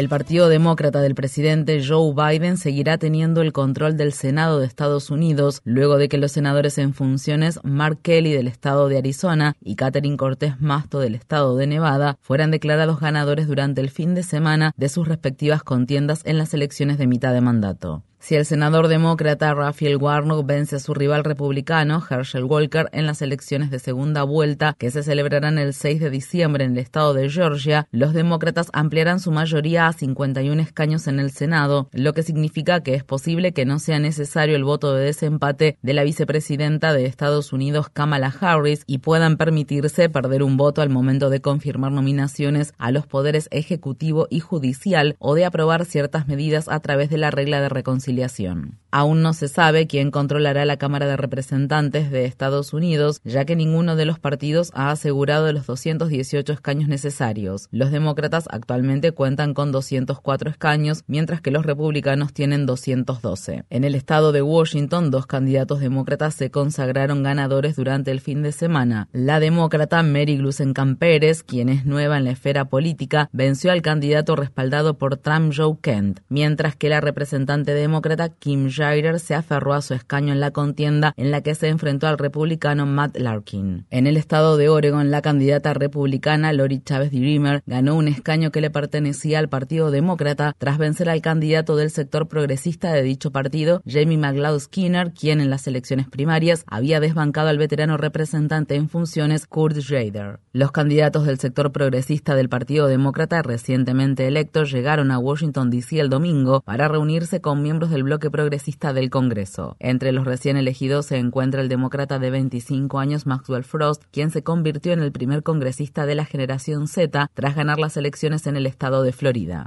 El Partido Demócrata del presidente Joe Biden seguirá teniendo el control del Senado de Estados Unidos luego de que los senadores en funciones Mark Kelly del estado de Arizona y Catherine Cortés Masto del estado de Nevada fueran declarados ganadores durante el fin de semana de sus respectivas contiendas en las elecciones de mitad de mandato. Si el senador demócrata Raphael Warnock vence a su rival republicano Herschel Walker en las elecciones de segunda vuelta que se celebrarán el 6 de diciembre en el estado de Georgia, los demócratas ampliarán su mayoría a 51 escaños en el Senado, lo que significa que es posible que no sea necesario el voto de desempate de la vicepresidenta de Estados Unidos Kamala Harris y puedan permitirse perder un voto al momento de confirmar nominaciones a los poderes ejecutivo y judicial o de aprobar ciertas medidas a través de la regla de reconciliación Aún no se sabe quién controlará la Cámara de Representantes de Estados Unidos, ya que ninguno de los partidos ha asegurado los 218 escaños necesarios. Los demócratas actualmente cuentan con 204 escaños, mientras que los republicanos tienen 212. En el estado de Washington, dos candidatos demócratas se consagraron ganadores durante el fin de semana. La demócrata Mary Glusenkamp Pérez, quien es nueva en la esfera política, venció al candidato respaldado por Trump Joe Kent, mientras que la representante demócrata Kim Jagger se aferró a su escaño en la contienda en la que se enfrentó al republicano Matt Larkin. En el estado de Oregon, la candidata republicana Lori Chávez Dreamer ganó un escaño que le pertenecía al Partido Demócrata tras vencer al candidato del sector progresista de dicho partido, Jamie McLeod Skinner, quien en las elecciones primarias había desbancado al veterano representante en funciones Kurt Schrader. Los candidatos del sector progresista del Partido Demócrata recientemente electos llegaron a Washington DC el domingo para reunirse con miembros del bloque progresista del Congreso. Entre los recién elegidos se encuentra el demócrata de 25 años Maxwell Frost, quien se convirtió en el primer congresista de la generación Z tras ganar las elecciones en el estado de Florida.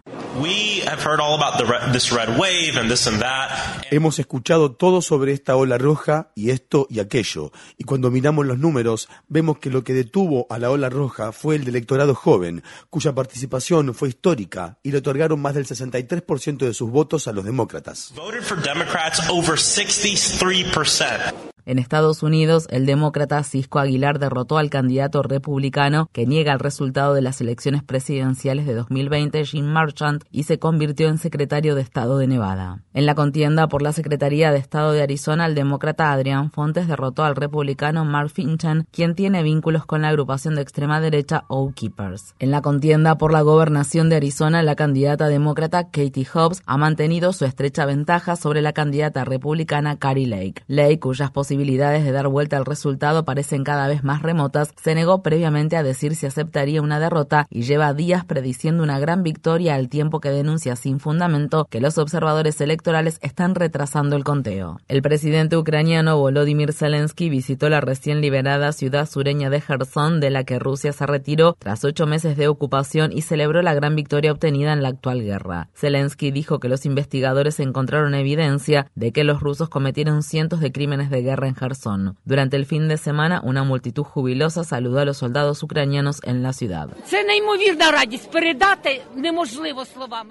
Hemos escuchado todo sobre esta ola roja y esto y aquello, y cuando miramos los números vemos que lo que detuvo a la ola roja fue el electorado joven, cuya participación fue histórica y le otorgaron más del 63% de sus votos a los demócratas. voted for Democrats over 63%. En Estados Unidos, el demócrata Cisco Aguilar derrotó al candidato republicano que niega el resultado de las elecciones presidenciales de 2020, Jim Marchant, y se convirtió en secretario de Estado de Nevada. En la contienda por la Secretaría de Estado de Arizona, el demócrata Adrian Fontes derrotó al republicano Mark Finchan, quien tiene vínculos con la agrupación de extrema derecha Oath Keepers. En la contienda por la gobernación de Arizona, la candidata demócrata Katie Hobbs ha mantenido su estrecha ventaja sobre la candidata republicana Carrie Lake. Lake, cuyas posibilidades posibilidades de dar vuelta al resultado parecen cada vez más remotas, se negó previamente a decir si aceptaría una derrota y lleva días prediciendo una gran victoria al tiempo que denuncia sin fundamento que los observadores electorales están retrasando el conteo. El presidente ucraniano Volodymyr Zelensky visitó la recién liberada ciudad sureña de Gerson, de la que Rusia se retiró tras ocho meses de ocupación y celebró la gran victoria obtenida en la actual guerra. Zelensky dijo que los investigadores encontraron evidencia de que los rusos cometieron cientos de crímenes de guerra en Gerson. Durante el fin de semana, una multitud jubilosa saludó a los soldados ucranianos en la ciudad.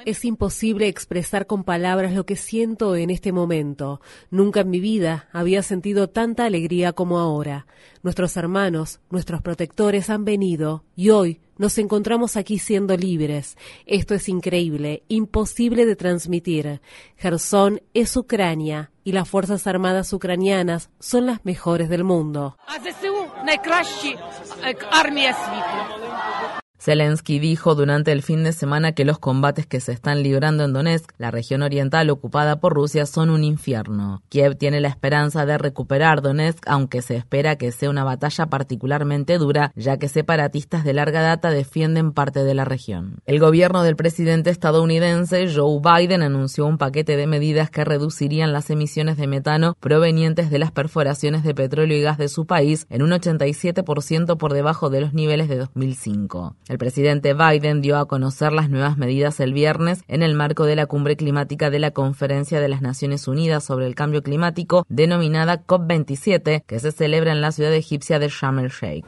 Es imposible expresar con palabras lo que siento en este momento. Nunca en mi vida había sentido tanta alegría como ahora. Nuestros hermanos, nuestros protectores han venido y hoy nos encontramos aquí siendo libres. Esto es increíble, imposible de transmitir. Gerson es Ucrania y las Fuerzas Armadas ucranianas son las mejores del mundo. Zelensky dijo durante el fin de semana que los combates que se están librando en Donetsk, la región oriental ocupada por Rusia, son un infierno. Kiev tiene la esperanza de recuperar Donetsk, aunque se espera que sea una batalla particularmente dura, ya que separatistas de larga data defienden parte de la región. El gobierno del presidente estadounidense Joe Biden anunció un paquete de medidas que reducirían las emisiones de metano provenientes de las perforaciones de petróleo y gas de su país en un 87% por debajo de los niveles de 2005. El presidente Biden dio a conocer las nuevas medidas el viernes en el marco de la cumbre climática de la Conferencia de las Naciones Unidas sobre el Cambio Climático, denominada COP27, que se celebra en la ciudad egipcia de Sharm el Sheikh.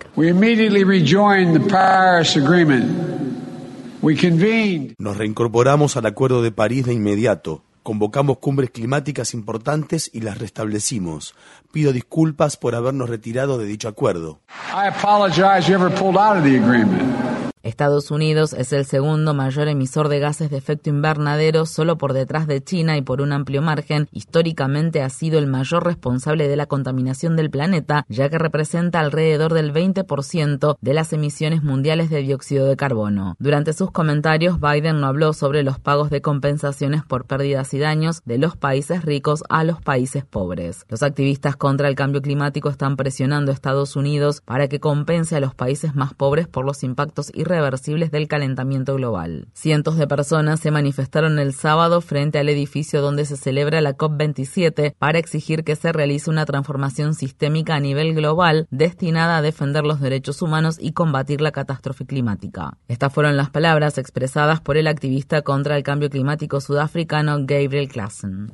Nos reincorporamos al Acuerdo de París de inmediato. Convocamos cumbres climáticas importantes y las restablecimos. Pido disculpas por habernos retirado de dicho acuerdo. Estados Unidos es el segundo mayor emisor de gases de efecto invernadero solo por detrás de China y por un amplio margen. Históricamente ha sido el mayor responsable de la contaminación del planeta, ya que representa alrededor del 20% de las emisiones mundiales de dióxido de carbono. Durante sus comentarios, Biden no habló sobre los pagos de compensaciones por pérdidas y daños de los países ricos a los países pobres. Los activistas contra el cambio climático están presionando a Estados Unidos para que compense a los países más pobres por los impactos irreversibles irreversibles del calentamiento global. Cientos de personas se manifestaron el sábado frente al edificio donde se celebra la COP27 para exigir que se realice una transformación sistémica a nivel global destinada a defender los derechos humanos y combatir la catástrofe climática. Estas fueron las palabras expresadas por el activista contra el cambio climático sudafricano Gabriel Klassen.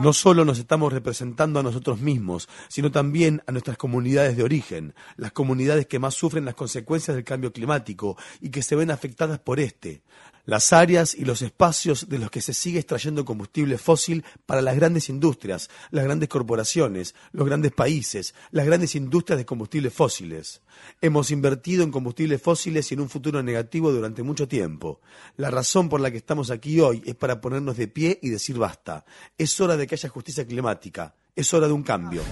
No solo nos estamos representando a nosotros mismos, sino también a nuestras comunidades de origen, las comunidades que más sufren las consecuencias del cambio climático y que se ven afectadas por este, las áreas y los espacios de los que se sigue extrayendo combustible fósil para las grandes industrias, las grandes corporaciones, los grandes países, las grandes industrias de combustibles fósiles. Hemos invertido en combustibles fósiles y en un futuro negativo durante mucho tiempo. La razón por la que estamos aquí hoy es para ponernos de pie y decir basta. Es hora de que haya justicia climática. Es hora de un cambio.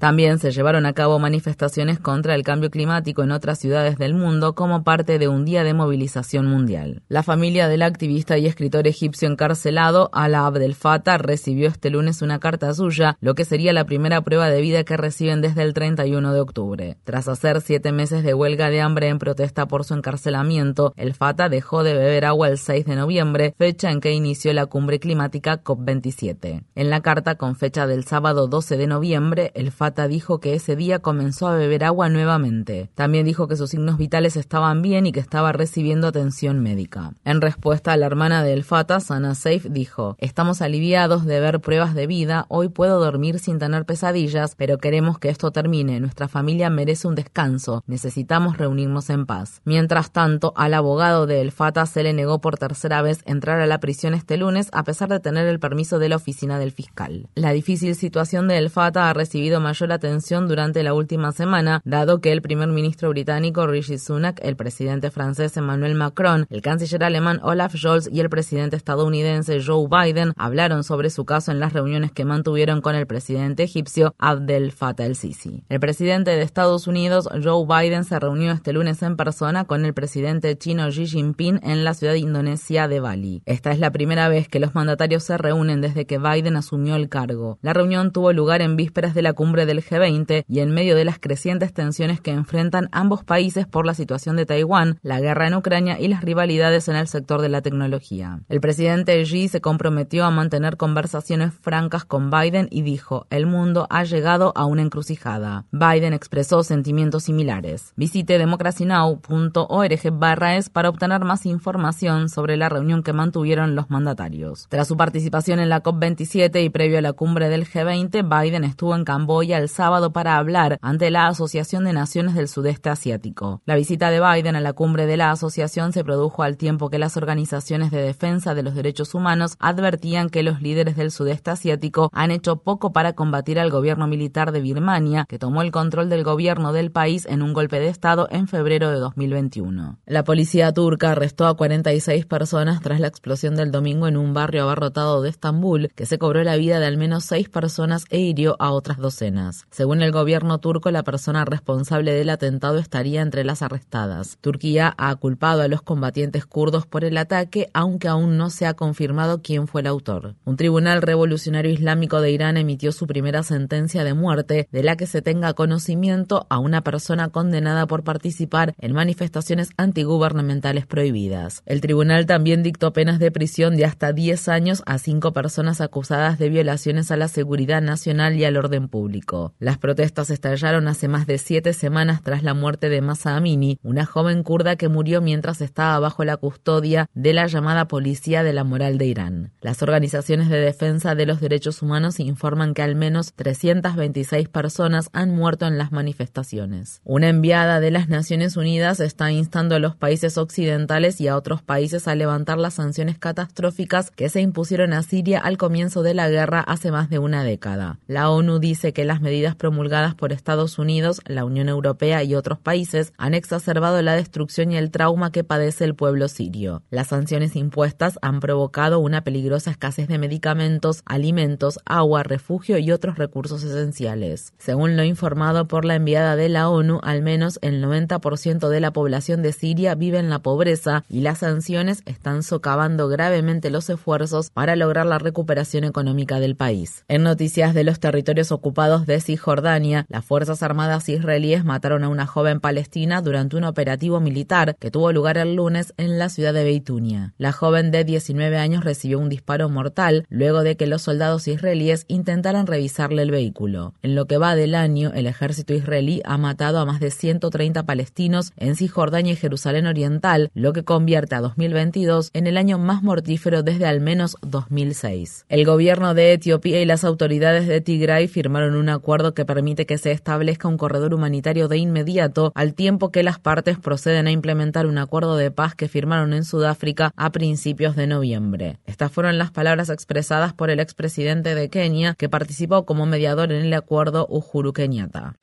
También se llevaron a cabo manifestaciones contra el cambio climático en otras ciudades del mundo como parte de un día de movilización mundial. La familia del activista y escritor egipcio encarcelado, Ala Abdel Fattah, recibió este lunes una carta suya, lo que sería la primera prueba de vida que reciben desde el 31 de octubre. Tras hacer siete meses de huelga de hambre en protesta por su encarcelamiento, el Fattah dejó de beber agua el 6 de noviembre, fecha en que inició la cumbre climática COP27. En la carta con fecha del sábado 12 de noviembre, el Fattah dijo que ese día comenzó a beber agua nuevamente. También dijo que sus signos vitales estaban bien y que estaba recibiendo atención médica. En respuesta, la hermana de El Fata, Sana Safe, dijo: Estamos aliviados de ver pruebas de vida. Hoy puedo dormir sin tener pesadillas, pero queremos que esto termine. Nuestra familia merece un descanso. Necesitamos reunirnos en paz. Mientras tanto, al abogado de El Fata se le negó por tercera vez entrar a la prisión este lunes a pesar de tener el permiso de la oficina del fiscal. La difícil situación de El Fata ha recibido mayor la atención durante la última semana, dado que el primer ministro británico Rishi Sunak, el presidente francés Emmanuel Macron, el canciller alemán Olaf Scholz y el presidente estadounidense Joe Biden hablaron sobre su caso en las reuniones que mantuvieron con el presidente egipcio Abdel Fattah el-Sisi. El presidente de Estados Unidos, Joe Biden, se reunió este lunes en persona con el presidente chino Xi Jinping en la ciudad de indonesia de Bali. Esta es la primera vez que los mandatarios se reúnen desde que Biden asumió el cargo. La reunión tuvo lugar en vísperas de la cumbre del G20 y en medio de las crecientes tensiones que enfrentan ambos países por la situación de Taiwán, la guerra en Ucrania y las rivalidades en el sector de la tecnología. El presidente Xi se comprometió a mantener conversaciones francas con Biden y dijo, el mundo ha llegado a una encrucijada. Biden expresó sentimientos similares. Visite democracynow.org barra es para obtener más información sobre la reunión que mantuvieron los mandatarios. Tras su participación en la COP27 y previo a la cumbre del G20, Biden estuvo en Camboya el sábado para hablar ante la Asociación de Naciones del Sudeste Asiático. La visita de Biden a la cumbre de la asociación se produjo al tiempo que las organizaciones de defensa de los derechos humanos advertían que los líderes del sudeste asiático han hecho poco para combatir al gobierno militar de Birmania, que tomó el control del gobierno del país en un golpe de Estado en febrero de 2021. La policía turca arrestó a 46 personas tras la explosión del domingo en un barrio abarrotado de Estambul, que se cobró la vida de al menos seis personas e hirió a otras docenas. Según el gobierno turco, la persona responsable del atentado estaría entre las arrestadas. Turquía ha culpado a los combatientes kurdos por el ataque, aunque aún no se ha confirmado quién fue el autor. Un tribunal revolucionario islámico de Irán emitió su primera sentencia de muerte, de la que se tenga conocimiento a una persona condenada por participar en manifestaciones antigubernamentales prohibidas. El tribunal también dictó penas de prisión de hasta 10 años a cinco personas acusadas de violaciones a la seguridad nacional y al orden público. Las protestas estallaron hace más de siete semanas tras la muerte de Masa Amini, una joven kurda que murió mientras estaba bajo la custodia de la llamada Policía de la Moral de Irán. Las organizaciones de defensa de los derechos humanos informan que al menos 326 personas han muerto en las manifestaciones. Una enviada de las Naciones Unidas está instando a los países occidentales y a otros países a levantar las sanciones catastróficas que se impusieron a Siria al comienzo de la guerra hace más de una década. La ONU dice que las medidas promulgadas por Estados Unidos, la Unión Europea y otros países han exacerbado la destrucción y el trauma que padece el pueblo sirio. Las sanciones impuestas han provocado una peligrosa escasez de medicamentos, alimentos, agua, refugio y otros recursos esenciales. Según lo informado por la enviada de la ONU, al menos el 90% de la población de Siria vive en la pobreza y las sanciones están socavando gravemente los esfuerzos para lograr la recuperación económica del país. En noticias de los territorios ocupados Cisjordania, las Fuerzas Armadas israelíes mataron a una joven palestina durante un operativo militar que tuvo lugar el lunes en la ciudad de Beitunia. La joven de 19 años recibió un disparo mortal luego de que los soldados israelíes intentaran revisarle el vehículo. En lo que va del año, el ejército israelí ha matado a más de 130 palestinos en Cisjordania y Jerusalén Oriental, lo que convierte a 2022 en el año más mortífero desde al menos 2006. El gobierno de Etiopía y las autoridades de Tigray firmaron un acuerdo que permite que se establezca un corredor humanitario de inmediato, al tiempo que las partes proceden a implementar un acuerdo de paz que firmaron en Sudáfrica a principios de noviembre. Estas fueron las palabras expresadas por el expresidente de Kenia, que participó como mediador en el acuerdo Uhuru Kenyatta.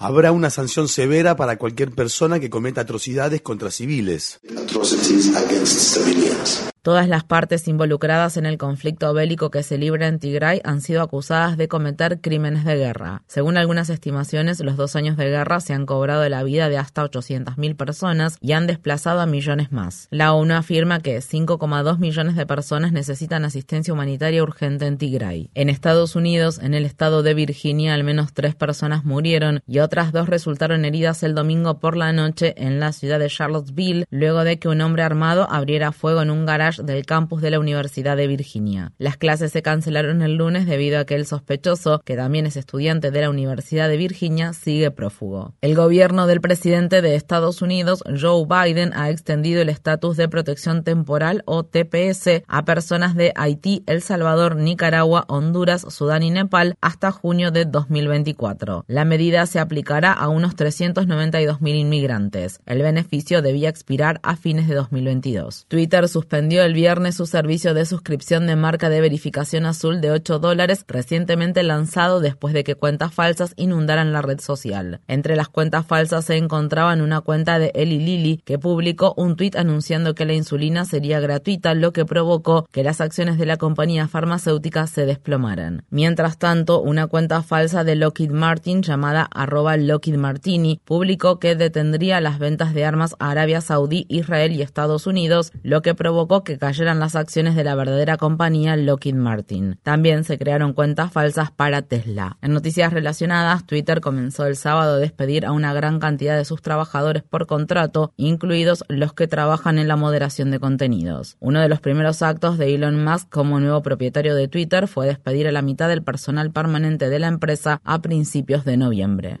Habrá una sanción severa para cualquier persona que cometa atrocidades contra civiles. Todas las partes involucradas en el conflicto bélico que se libra en Tigray han sido acusadas de cometer crímenes de guerra. Según algunas estimaciones, los dos años de guerra se han cobrado la vida de hasta 800.000 personas y han desplazado a millones más. La ONU afirma que 5,2 millones de personas necesitan asistencia humanitaria urgente en Tigray. En Estados Unidos, en el estado de Virginia, al menos tres personas murieron y otras dos resultaron heridas el domingo por la noche en la ciudad de Charlottesville, luego de que un hombre armado abriera fuego en un garaje del campus de la Universidad de Virginia. Las clases se cancelaron el lunes debido a que el sospechoso, que también es estudiante de la Universidad de Virginia, sigue prófugo. El gobierno del presidente de Estados Unidos, Joe Biden, ha extendido el estatus de protección temporal o TPS a personas de Haití, El Salvador, Nicaragua, Honduras, Sudán y Nepal hasta junio de 2024. La medida se a unos 392.000 inmigrantes. El beneficio debía expirar a fines de 2022. Twitter suspendió el viernes su servicio de suscripción de marca de verificación azul de 8 dólares recientemente lanzado después de que cuentas falsas inundaran la red social. Entre las cuentas falsas se encontraban una cuenta de Eli Lilly que publicó un tuit anunciando que la insulina sería gratuita, lo que provocó que las acciones de la compañía farmacéutica se desplomaran. Mientras tanto, una cuenta falsa de Lockheed Martin llamada Lockheed Martini publicó que detendría las ventas de armas a Arabia Saudí, Israel y Estados Unidos, lo que provocó que cayeran las acciones de la verdadera compañía Lockheed Martin. También se crearon cuentas falsas para Tesla. En noticias relacionadas, Twitter comenzó el sábado a despedir a una gran cantidad de sus trabajadores por contrato, incluidos los que trabajan en la moderación de contenidos. Uno de los primeros actos de Elon Musk como nuevo propietario de Twitter fue despedir a la mitad del personal permanente de la empresa a principios de noviembre.